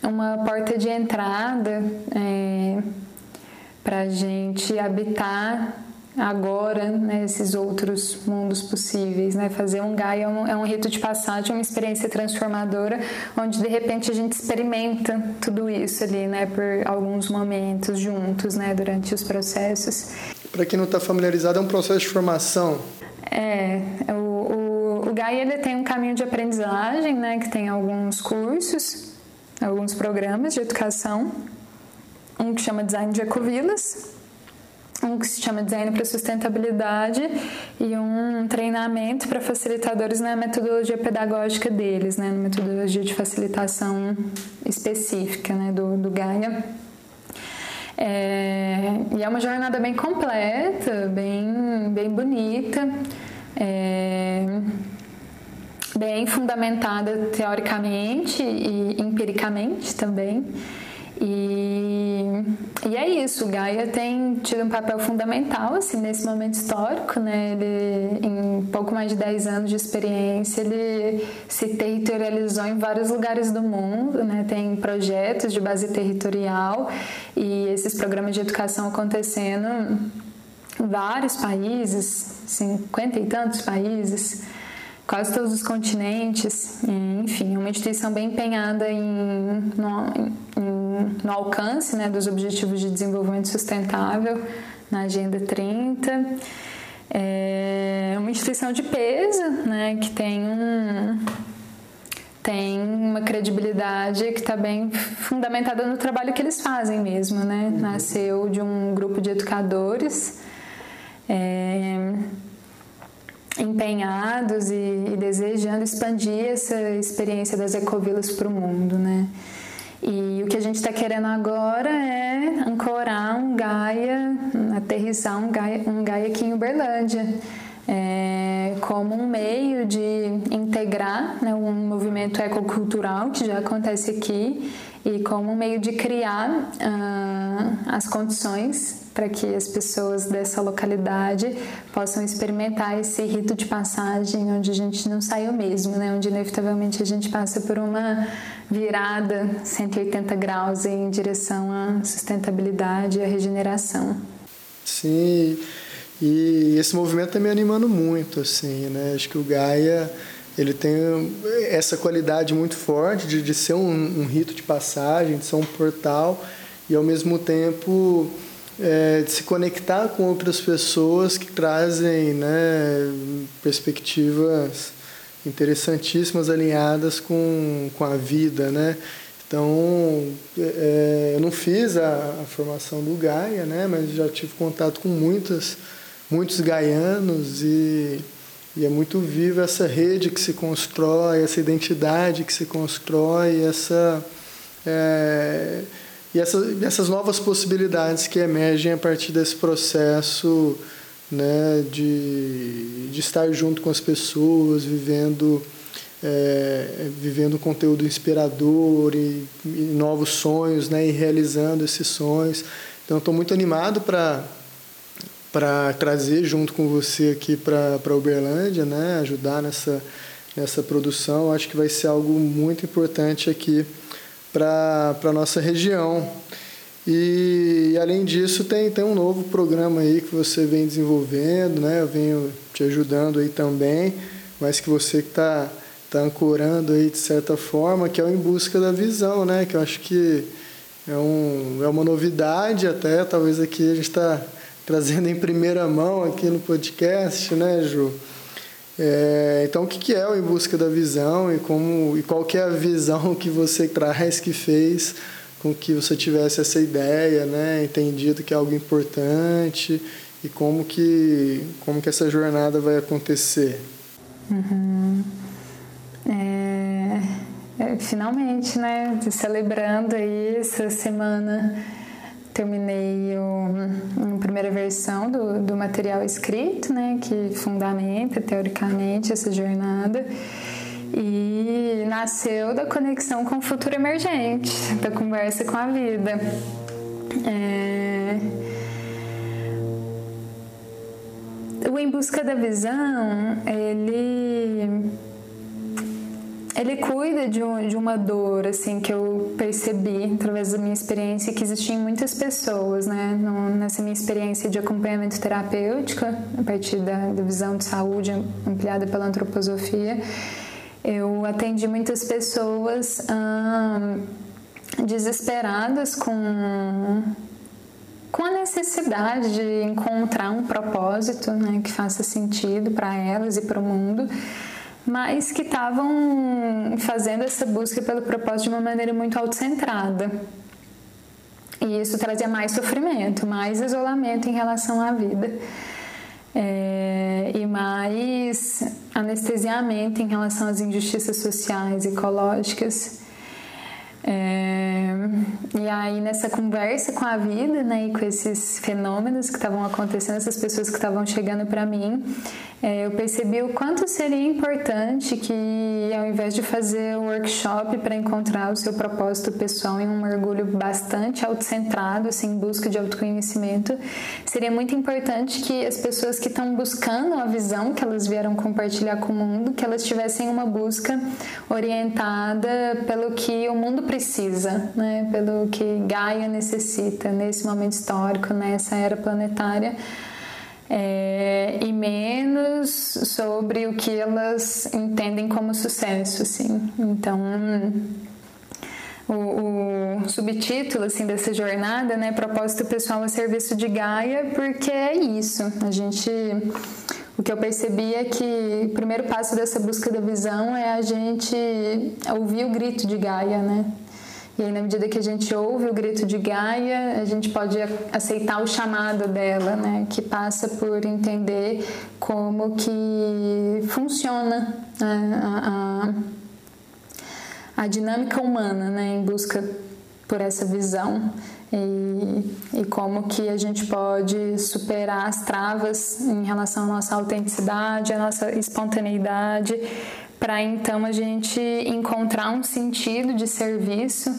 uma porta de entrada é, para a gente habitar agora né, esses outros mundos possíveis. Né? Fazer um Gaia é um, é um rito de passagem, uma experiência transformadora, onde de repente a gente experimenta tudo isso ali né, por alguns momentos juntos né, durante os processos. Para quem não está familiarizado, é um processo de formação. É, é o Gaia ele tem um caminho de aprendizagem, né, que tem alguns cursos, alguns programas de educação. Um que chama Design de Ecovilas, um que se chama Design para Sustentabilidade e um treinamento para facilitadores na metodologia pedagógica deles, né, na metodologia de facilitação específica né, do, do Gaia. É, e é uma jornada bem completa, bem, bem bonita. É, bem fundamentada teoricamente e empiricamente também. E, e é isso, Gaia tem tido um papel fundamental assim, nesse momento histórico. Né? Ele, em pouco mais de 10 anos de experiência, ele se territorializou em vários lugares do mundo, né? tem projetos de base territorial e esses programas de educação acontecendo em vários países, cinquenta e tantos países quase todos os continentes, enfim, uma instituição bem empenhada em, no, em, no alcance né, dos Objetivos de Desenvolvimento Sustentável na Agenda 30. É uma instituição de peso, né, que tem um tem uma credibilidade que está bem fundamentada no trabalho que eles fazem mesmo, né? Nasceu de um grupo de educadores é, empenhados e, e, desejando expandir essa experiência das ecovilas para o mundo, né? E o que a gente está querendo agora é ancorar um Gaia, aterrissar um Gaia, um Gaia aqui em Uberlândia. é, como um meio de integrar né, um movimento ecocultural que já acontece aqui e como um meio de criar uh, as condições para que as pessoas dessa localidade possam experimentar esse rito de passagem onde a gente não saiu mesmo, né? onde inevitavelmente a gente passa por uma virada 180 graus em direção à sustentabilidade e à regeneração. Sim, e esse movimento está me animando muito, assim, né? Acho que o Gaia ele tem essa qualidade muito forte de, de ser um, um rito de passagem, de ser um portal e ao mesmo tempo é, de se conectar com outras pessoas que trazem né, perspectivas interessantíssimas alinhadas com, com a vida, né? Então, é, eu não fiz a, a, formação do Gaia, né? Mas já tive contato com muitas, muitos gaianos e e é muito viva essa rede que se constrói, essa identidade que se constrói, essa, é, e essa, essas novas possibilidades que emergem a partir desse processo né, de, de estar junto com as pessoas, vivendo, é, vivendo conteúdo inspirador e, e novos sonhos, né, e realizando esses sonhos. Então, estou muito animado para para trazer junto com você aqui para Uberlândia, né? ajudar nessa, nessa produção. Acho que vai ser algo muito importante aqui para a nossa região. E além disso, tem, tem um novo programa aí que você vem desenvolvendo, né? Eu venho te ajudando aí também, mas que você que está tá ancorando aí de certa forma, que é o Em Busca da Visão, né? Que eu acho que é, um, é uma novidade até, talvez aqui a gente está trazendo em primeira mão aqui no podcast, né, Ju? É, então, o que é o Em Busca da Visão e, como, e qual que é a visão que você traz que fez com que você tivesse essa ideia, né, entendido que é algo importante e como que, como que essa jornada vai acontecer? Uhum. É, é, finalmente, né, celebrando aí essa semana terminei o, a primeira versão do, do material escrito, né, que fundamenta teoricamente essa jornada e nasceu da conexão com o futuro emergente, da conversa com a vida. É... O Em Busca da Visão, ele ele cuida de, um, de, uma dor assim que eu percebi através da minha experiência que existia em muitas pessoas, né? No, nessa minha experiência de acompanhamento terapêutico, a partir da, da visão de saúde ampliada pela antroposofia, eu atendi muitas pessoas hum, desesperadas com com a necessidade de encontrar um propósito né, que faça sentido para elas e para o mundo mas que estavam fazendo essa busca pelo propósito de uma maneira muito autocentrada. E isso trazia mais sofrimento, mais isolamento em relação à vida. É, e mais anestesiamento em relação às injustiças sociais, ecológicas. É, e aí, nessa conversa com a vida, né, e com esses fenômenos que estavam acontecendo, essas pessoas que estavam chegando para mim, eu percebi o quanto seria importante que, ao invés de fazer um workshop para encontrar o seu propósito pessoal em um mergulho bastante autocentrado, assim, em busca de autoconhecimento, seria muito importante que as pessoas que estão buscando a visão que elas vieram compartilhar com o mundo, que elas tivessem uma busca orientada pelo que o mundo precisa, né? pelo que Gaia necessita nesse momento histórico, nessa era planetária é, e menos sobre o que elas entendem como sucesso, assim. Então, o, o, subtítulo assim dessa jornada, né, propósito pessoal a serviço de Gaia, porque é isso. A gente o que eu percebi é que o primeiro passo dessa busca da visão é a gente ouvir o grito de Gaia, né? E aí, na medida que a gente ouve o grito de Gaia, a gente pode aceitar o chamado dela, né? Que passa por entender como que funciona né? a, a, a dinâmica humana, né? Em busca por essa visão e, e como que a gente pode superar as travas em relação à nossa autenticidade, à nossa espontaneidade, para então a gente encontrar um sentido de serviço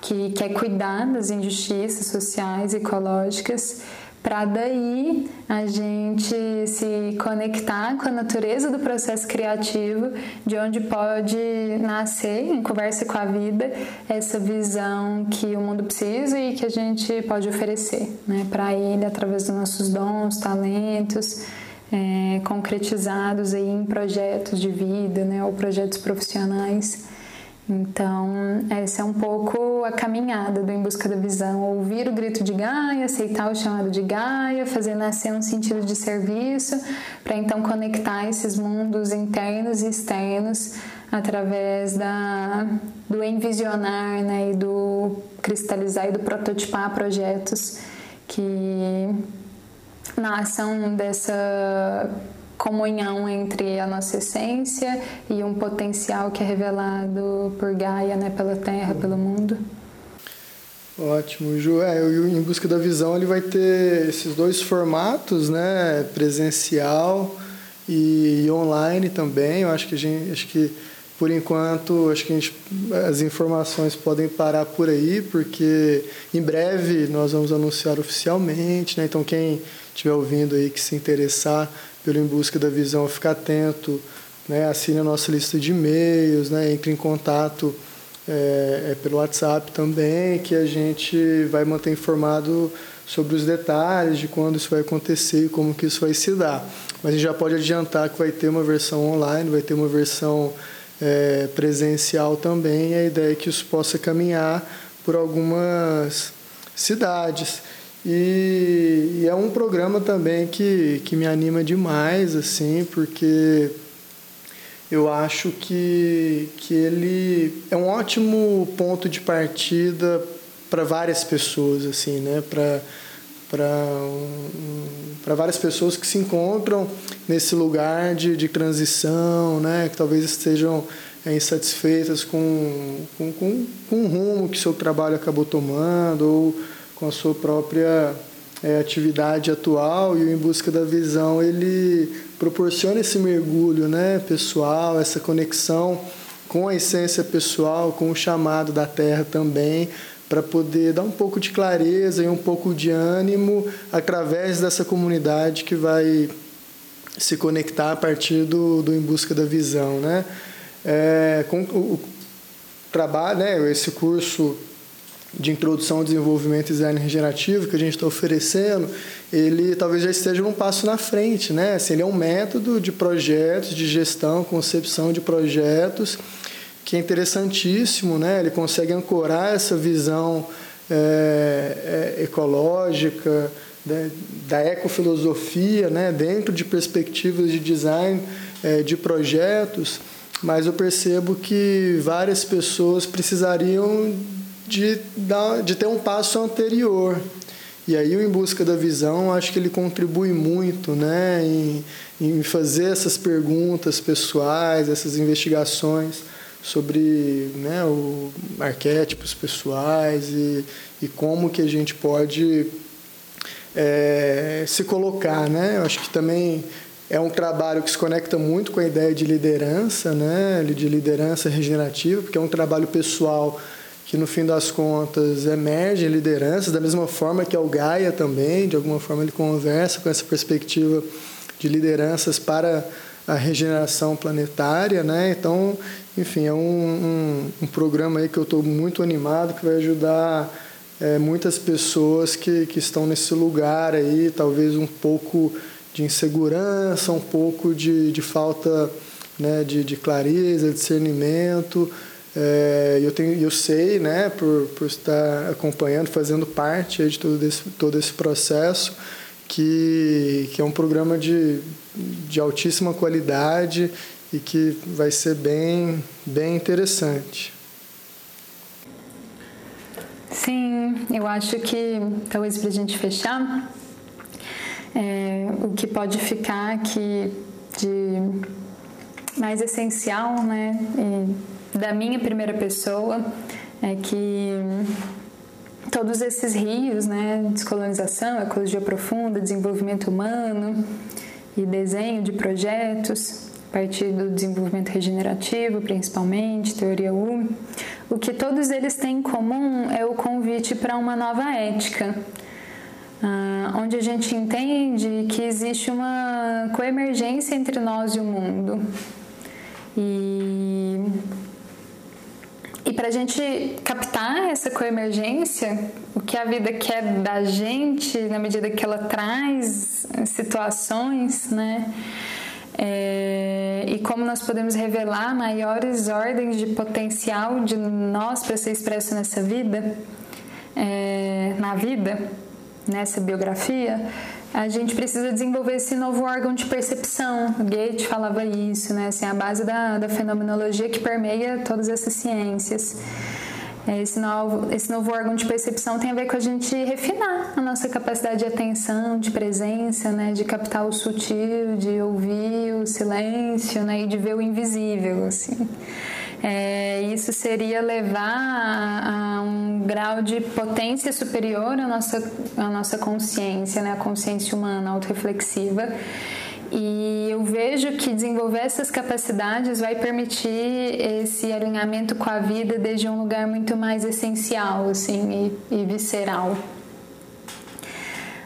que quer cuidar das injustiças sociais e ecológicas para daí a gente se conectar com a natureza do processo criativo, de onde pode nascer, em conversa com a vida, essa visão que o mundo precisa e que a gente pode oferecer né, para ele através dos nossos dons, talentos. É, concretizados aí em projetos de vida, né, ou projetos profissionais. Então, essa é um pouco a caminhada do Em Busca da Visão: ouvir o grito de Gaia, aceitar o chamado de Gaia, fazer nascer um sentido de serviço, para então conectar esses mundos internos e externos através da, do envisionar né, e do cristalizar e do prototipar projetos que nasçam dessa comunhão entre a nossa essência e um potencial que é revelado por Gaia, né, pela Terra, pelo mundo. Ótimo, Ju. É, Em Busca da Visão ele vai ter esses dois formatos, né, presencial e, online também. Eu acho que a gente, acho que por enquanto, acho que gente, as informações podem parar por aí, porque em breve nós vamos anunciar oficialmente, né? Então quem estiver ouvindo aí que se interessar pelo Em Busca da Visão, ficar atento, né? assine a nossa lista de e-mails, né? entre em contato é, é pelo WhatsApp também, que a gente vai manter informado sobre os detalhes de quando isso vai acontecer e como que isso vai se dar. Mas a gente já pode adiantar que vai ter uma versão online, vai ter uma versão é, presencial também, a ideia é que isso possa caminhar por algumas cidades. E, e, é um programa também que, que me anima demais, assim, porque eu acho que, que ele é um ótimo ponto de partida para várias pessoas, assim, né? Para para para várias pessoas que se encontram nesse lugar de, de transição, né? Que talvez estejam é, insatisfeitas com, com, com, com o rumo que seu trabalho acabou tomando ou com a sua própria é, atividade atual e o Em Busca da Visão ele proporciona esse mergulho né, pessoal, essa conexão com a essência pessoal, com o chamado da Terra também, para poder dar um pouco de clareza e um pouco de ânimo através dessa comunidade que vai se conectar a partir do, do Em Busca da Visão. Né? É, com o, o trabalho, né, esse curso de introdução ao desenvolvimento e design regenerativo que a gente está oferecendo, ele talvez já esteja um passo na frente, né? Assim, ele é um método de projetos, de gestão, concepção de projetos, que é interessantíssimo, né? Ele consegue ancorar essa visão é, é, ecológica, né? da ecofilosofia, né? dentro de perspectivas de design é, de projetos, mas eu percebo que várias pessoas precisariam de, dar, de ter um passo anterior. E aí o Em Busca da Visão, acho que ele contribui muito né, em, em fazer essas perguntas pessoais, essas investigações sobre né, o, arquétipos pessoais e, e como que a gente pode é, se colocar. Né? Eu acho que também é um trabalho que se conecta muito com a ideia de liderança, né, de liderança regenerativa, porque é um trabalho pessoal que no fim das contas emergem lideranças, da mesma forma que o Gaia também, de alguma forma ele conversa com essa perspectiva de lideranças para a regeneração planetária, né? Então, enfim, é um, um, um programa aí que eu estou muito animado, que vai ajudar é, muitas pessoas que, que estão nesse lugar aí, talvez um pouco de insegurança, um pouco de, de falta né, de, de clareza, discernimento, é, eu, tenho, eu sei, né, por, por estar acompanhando, fazendo parte de todo esse, todo esse processo, que, que é um programa de, de altíssima qualidade e que vai ser bem, bem interessante. Sim, eu acho que, talvez para a gente fechar, é, o que pode ficar aqui de mais essencial, né, e da minha primeira pessoa é que todos esses rios, né, descolonização, ecologia profunda, desenvolvimento humano e desenho de projetos, a partir do desenvolvimento regenerativo, principalmente, teoria U, o que todos eles têm em comum é o convite para uma nova ética, ah, onde a gente entende que existe uma coemergência entre nós e o mundo. E e para a gente captar essa coemergência, o que a vida quer da gente, na medida que ela traz situações, né? É, e como nós podemos revelar maiores ordens de potencial de nós para ser expresso nessa vida, é, na vida, nessa biografia, a gente precisa desenvolver esse novo órgão de percepção. Goethe falava isso, né? Assim, a base da, da fenomenologia que permeia todas essas ciências. É, esse novo, esse novo órgão de percepção tem a ver com a gente refinar a nossa capacidade de atenção, de presença, né? de captar o sutil, de ouvir o silêncio né? e de ver o invisível. Assim. É, isso seria levar a, a, um grau de potência superior à nossa, à nossa consciência, né? a consciência humana autorreflexiva. E eu vejo que desenvolver essas capacidades vai permitir esse alinhamento com a vida desde um lugar muito mais essencial assim, e, e visceral.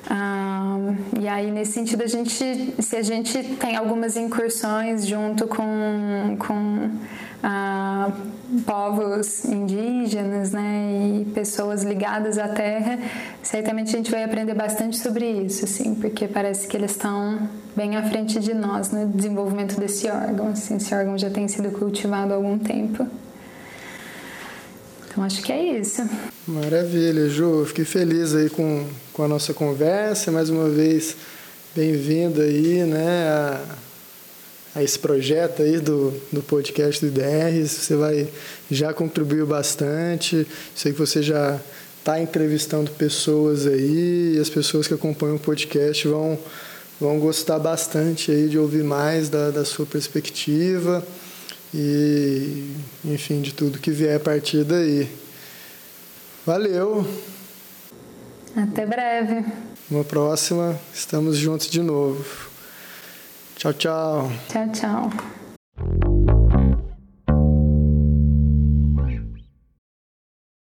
Ah, e aí, nesse sentido, a gente, se a gente tem algumas incursões junto com, com a povos indígenas né, e pessoas ligadas à terra, certamente a gente vai aprender bastante sobre isso, assim, porque parece que eles estão bem à frente de nós no desenvolvimento desse órgão. Assim, esse órgão já tem sido cultivado há algum tempo. Então acho que é isso. Maravilha, Ju. Fiquei feliz aí com, com a nossa conversa. Mais uma vez, bem-vinda aí, né? A a esse projeto aí do, do podcast do IDR. Você vai já contribuiu bastante. Sei que você já está entrevistando pessoas aí e as pessoas que acompanham o podcast vão, vão gostar bastante aí de ouvir mais da, da sua perspectiva e, enfim, de tudo que vier a partir daí. Valeu! Até breve! Uma próxima, estamos juntos de novo. Tchau, tchau. Tchau, tchau.